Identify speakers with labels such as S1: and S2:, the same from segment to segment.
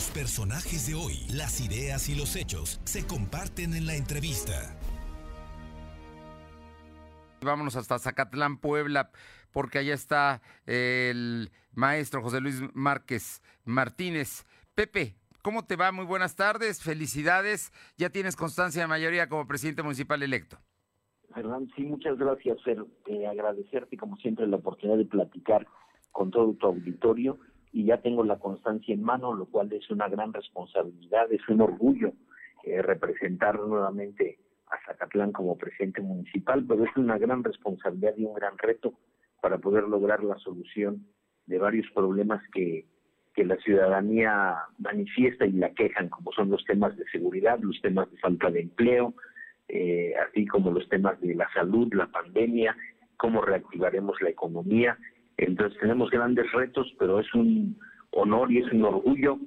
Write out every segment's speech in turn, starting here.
S1: Los personajes de hoy, las ideas y los hechos se comparten en la entrevista.
S2: Vámonos hasta Zacatlán, Puebla, porque allá está el maestro José Luis Márquez Martínez. Pepe, ¿cómo te va? Muy buenas tardes, felicidades. Ya tienes constancia de mayoría como presidente municipal electo.
S3: Fernando, sí, muchas gracias, Fer. Eh, agradecerte, como siempre, la oportunidad de platicar con todo tu auditorio y ya tengo la constancia en mano, lo cual es una gran responsabilidad, es un orgullo eh, representar nuevamente a Zacatlán como presidente municipal, pero es una gran responsabilidad y un gran reto para poder lograr la solución de varios problemas que, que la ciudadanía manifiesta y la quejan, como son los temas de seguridad, los temas de falta de empleo, eh, así como los temas de la salud, la pandemia, cómo reactivaremos la economía. Entonces tenemos grandes retos, pero es un honor y es un orgullo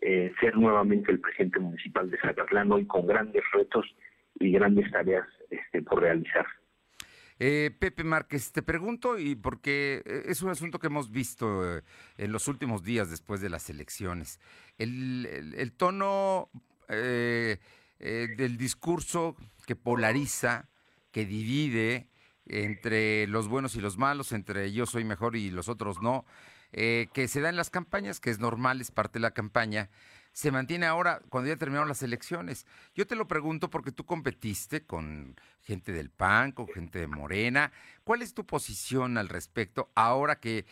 S3: eh, ser nuevamente el presidente municipal de Zacatlán hoy con grandes retos y grandes tareas este, por realizar.
S2: Eh, Pepe Márquez, te pregunto, y porque eh, es un asunto que hemos visto en los últimos días después de las elecciones, el, tono del discurso que polariza, que divide entre los buenos y los malos, entre yo soy mejor y los otros no, que se da en las campañas, que es normal, es parte de la campaña, se mantiene ahora cuando ya terminaron las elecciones. Yo te lo pregunto porque tú competiste con gente del PAN, con gente de Morena. ¿Cuál es tu posición al respecto ahora que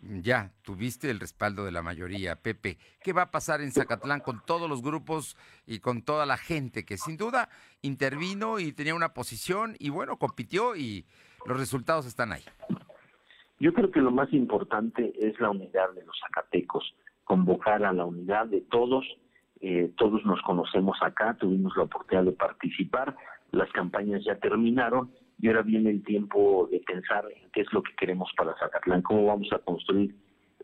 S2: ya tuviste el respaldo de la mayoría, Pepe? ¿Qué va a pasar en Zacatlán con todos los grupos y con toda la gente que sin duda intervino y tenía una posición y bueno, compitió y los resultados están ahí?
S3: Yo creo que lo más importante es la unidad de los zacatecos convocar a la unidad de todos. Eh, todos nos conocemos acá, tuvimos la oportunidad de participar, las campañas ya terminaron y ahora viene el tiempo de pensar en qué es lo que queremos para Zacatlán, cómo vamos a construir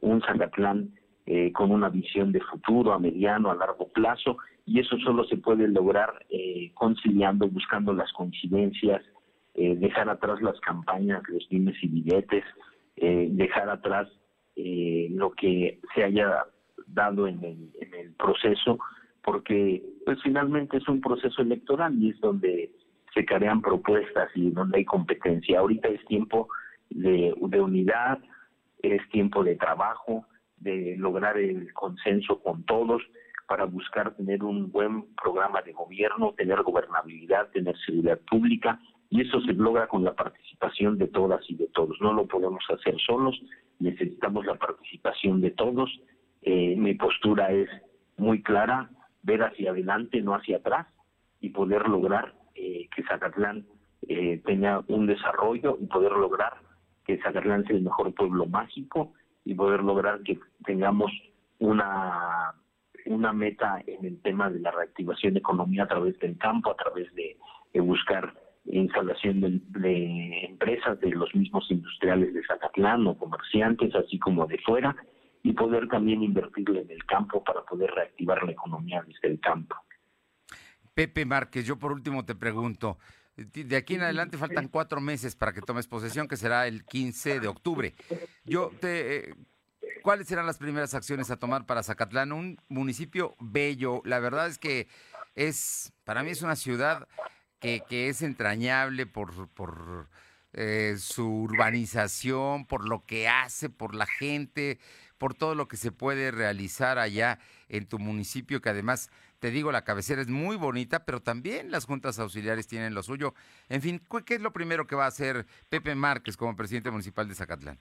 S3: un Zacatlán eh, con una visión de futuro a mediano, a largo plazo, y eso solo se puede lograr eh, conciliando, buscando las coincidencias, dejar atrás las campañas, los dimes y billetes, dejar atrás lo que se haya dado en el, en el proceso, porque pues finalmente es un proceso electoral y es donde se crean propuestas y donde hay competencia. Ahorita es tiempo de, de unidad, es tiempo de trabajo, de lograr el consenso con todos para buscar tener un buen programa de gobierno, tener gobernabilidad, tener seguridad pública, y eso se logra con la participación de todas y de todos. No lo podemos hacer solos, necesitamos la participación de todos eh, mi postura es muy clara, ver hacia adelante, no hacia atrás, y poder lograr eh, que Zacatlán eh, tenga un desarrollo y poder lograr que Zacatlán sea el mejor pueblo mágico y poder lograr que tengamos una una meta en el tema de la reactivación de economía a través del campo, a través de, buscar instalación de, de, empresas de los mismos industriales de Zacatlán o comerciantes, así como de fuera, y poder también invertirle en el campo para poder reactivar la economía desde el campo.
S2: Pepe Márquez, yo por último te pregunto, de aquí en adelante faltan cuatro meses para que tomes posesión, que será el 15 de octubre. Yo te, eh, ¿Cuáles serán las primeras acciones a tomar para Zacatlán? Un municipio bello. La verdad es que es, para mí es una ciudad que, que es entrañable por, por eh, su urbanización, por lo que hace, por la gente, por todo lo que se puede realizar allá en tu municipio, que además, te digo, la cabecera es muy bonita, pero también las juntas auxiliares tienen lo suyo. En fin, ¿qué es lo primero que va a hacer Pepe Márquez como presidente municipal de Zacatlán?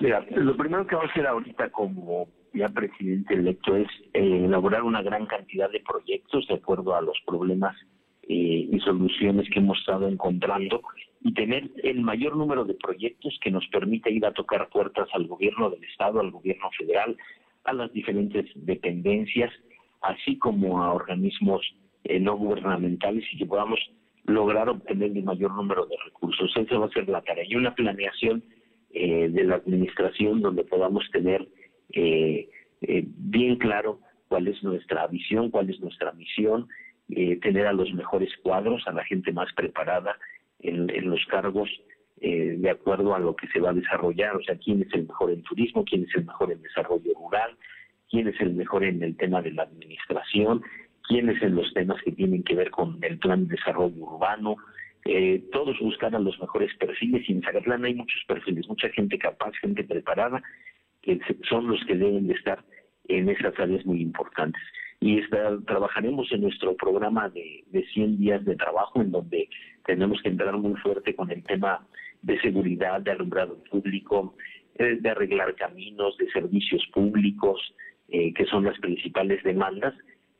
S3: Mira, lo primero que va a hacer ahorita como ya presidente electo es eh, elaborar una gran cantidad de proyectos de acuerdo a los problemas eh, y soluciones que hemos estado encontrando y tener el mayor número de proyectos que nos permita ir a tocar puertas al gobierno del Estado, al gobierno federal, a las diferentes dependencias, así como a organismos eh, no gubernamentales y que podamos lograr obtener el mayor número de recursos. Esa va a ser la tarea. Y una planeación eh, de la administración donde podamos tener eh, bien claro cuál es nuestra visión, cuál es nuestra misión, tener a los mejores cuadros, a la gente más preparada, en, los cargos eh, de acuerdo a lo que se va a desarrollar, o sea, quién es el mejor en turismo, quién es el mejor en desarrollo rural, quién es el mejor en el tema de la administración, quiénes en los temas que tienen que ver con el plan de desarrollo urbano, eh, todos buscaran los mejores perfiles y en Zacatlán hay muchos perfiles, mucha gente capaz, gente preparada, que son los que deben de estar en esas áreas muy importantes. Y está, trabajaremos en nuestro programa de, de 100 días de trabajo, en donde tenemos que entrar muy fuerte con el tema de seguridad, de alumbrado público, eh, de arreglar caminos, de servicios públicos, eh, que son las principales demandas,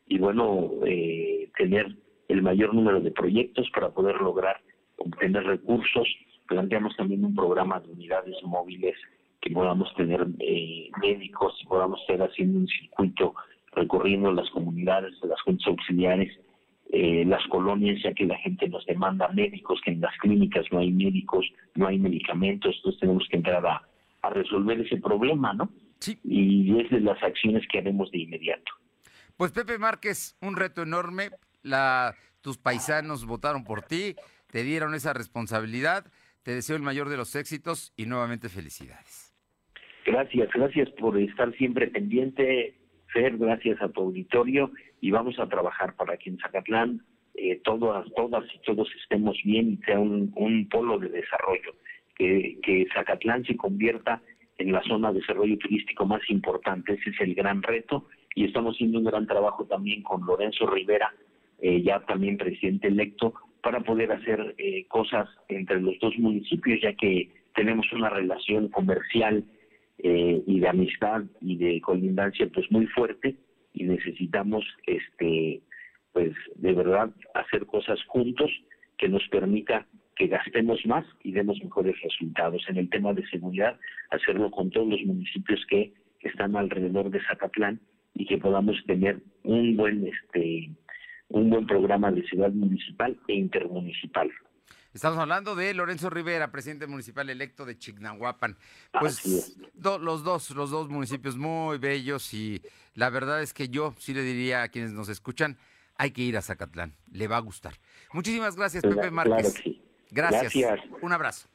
S3: y bueno, eh, tener el mayor número de proyectos para poder lograr obtener recursos. Planteamos también un programa de unidades móviles que podamos tener eh, médicos y podamos estar haciendo un circuito recorriendo las comunidades de las juntas auxiliares, eh, las colonias, ya que la gente nos demanda médicos, que en las clínicas no hay médicos, no hay medicamentos, entonces tenemos que entrar a, a resolver ese problema, ¿no?
S2: Sí.
S3: Y es de las acciones que haremos de inmediato.
S2: Pues Pepe Márquez, un reto enorme. La, tus paisanos votaron por ti, te dieron esa responsabilidad. Te deseo el mayor de los éxitos y nuevamente felicidades.
S3: Gracias, gracias por estar siempre pendiente, Fer, gracias a tu auditorio y vamos a trabajar para que en Zacatlán eh, todas, todas y todos estemos bien y sea un, un polo de desarrollo, que, que Zacatlán se convierta en la zona de desarrollo turístico más importante, ese es el gran reto y estamos haciendo un gran trabajo también con Lorenzo Rivera, eh, ya también presidente electo, para poder hacer eh, cosas entre los dos municipios, ya que tenemos una relación comercial eh, y de amistad y de colindancia pues muy fuerte y necesitamos este pues de verdad hacer cosas juntos que nos permita que gastemos más y demos mejores resultados en el tema de seguridad hacerlo con todos los municipios que están alrededor de Zacatlán y que podamos tener un buen este un buen programa de ciudad municipal e intermunicipal.
S2: Estamos hablando de Lorenzo Rivera, presidente municipal electo de Chignahuapan. Pues los dos, los dos municipios muy bellos y la verdad es que yo sí le diría a quienes nos escuchan, hay que ir a Zacatlán, le va a gustar. Muchísimas gracias, Pepe Márquez.
S3: Claro
S2: gracias. gracias. Un abrazo.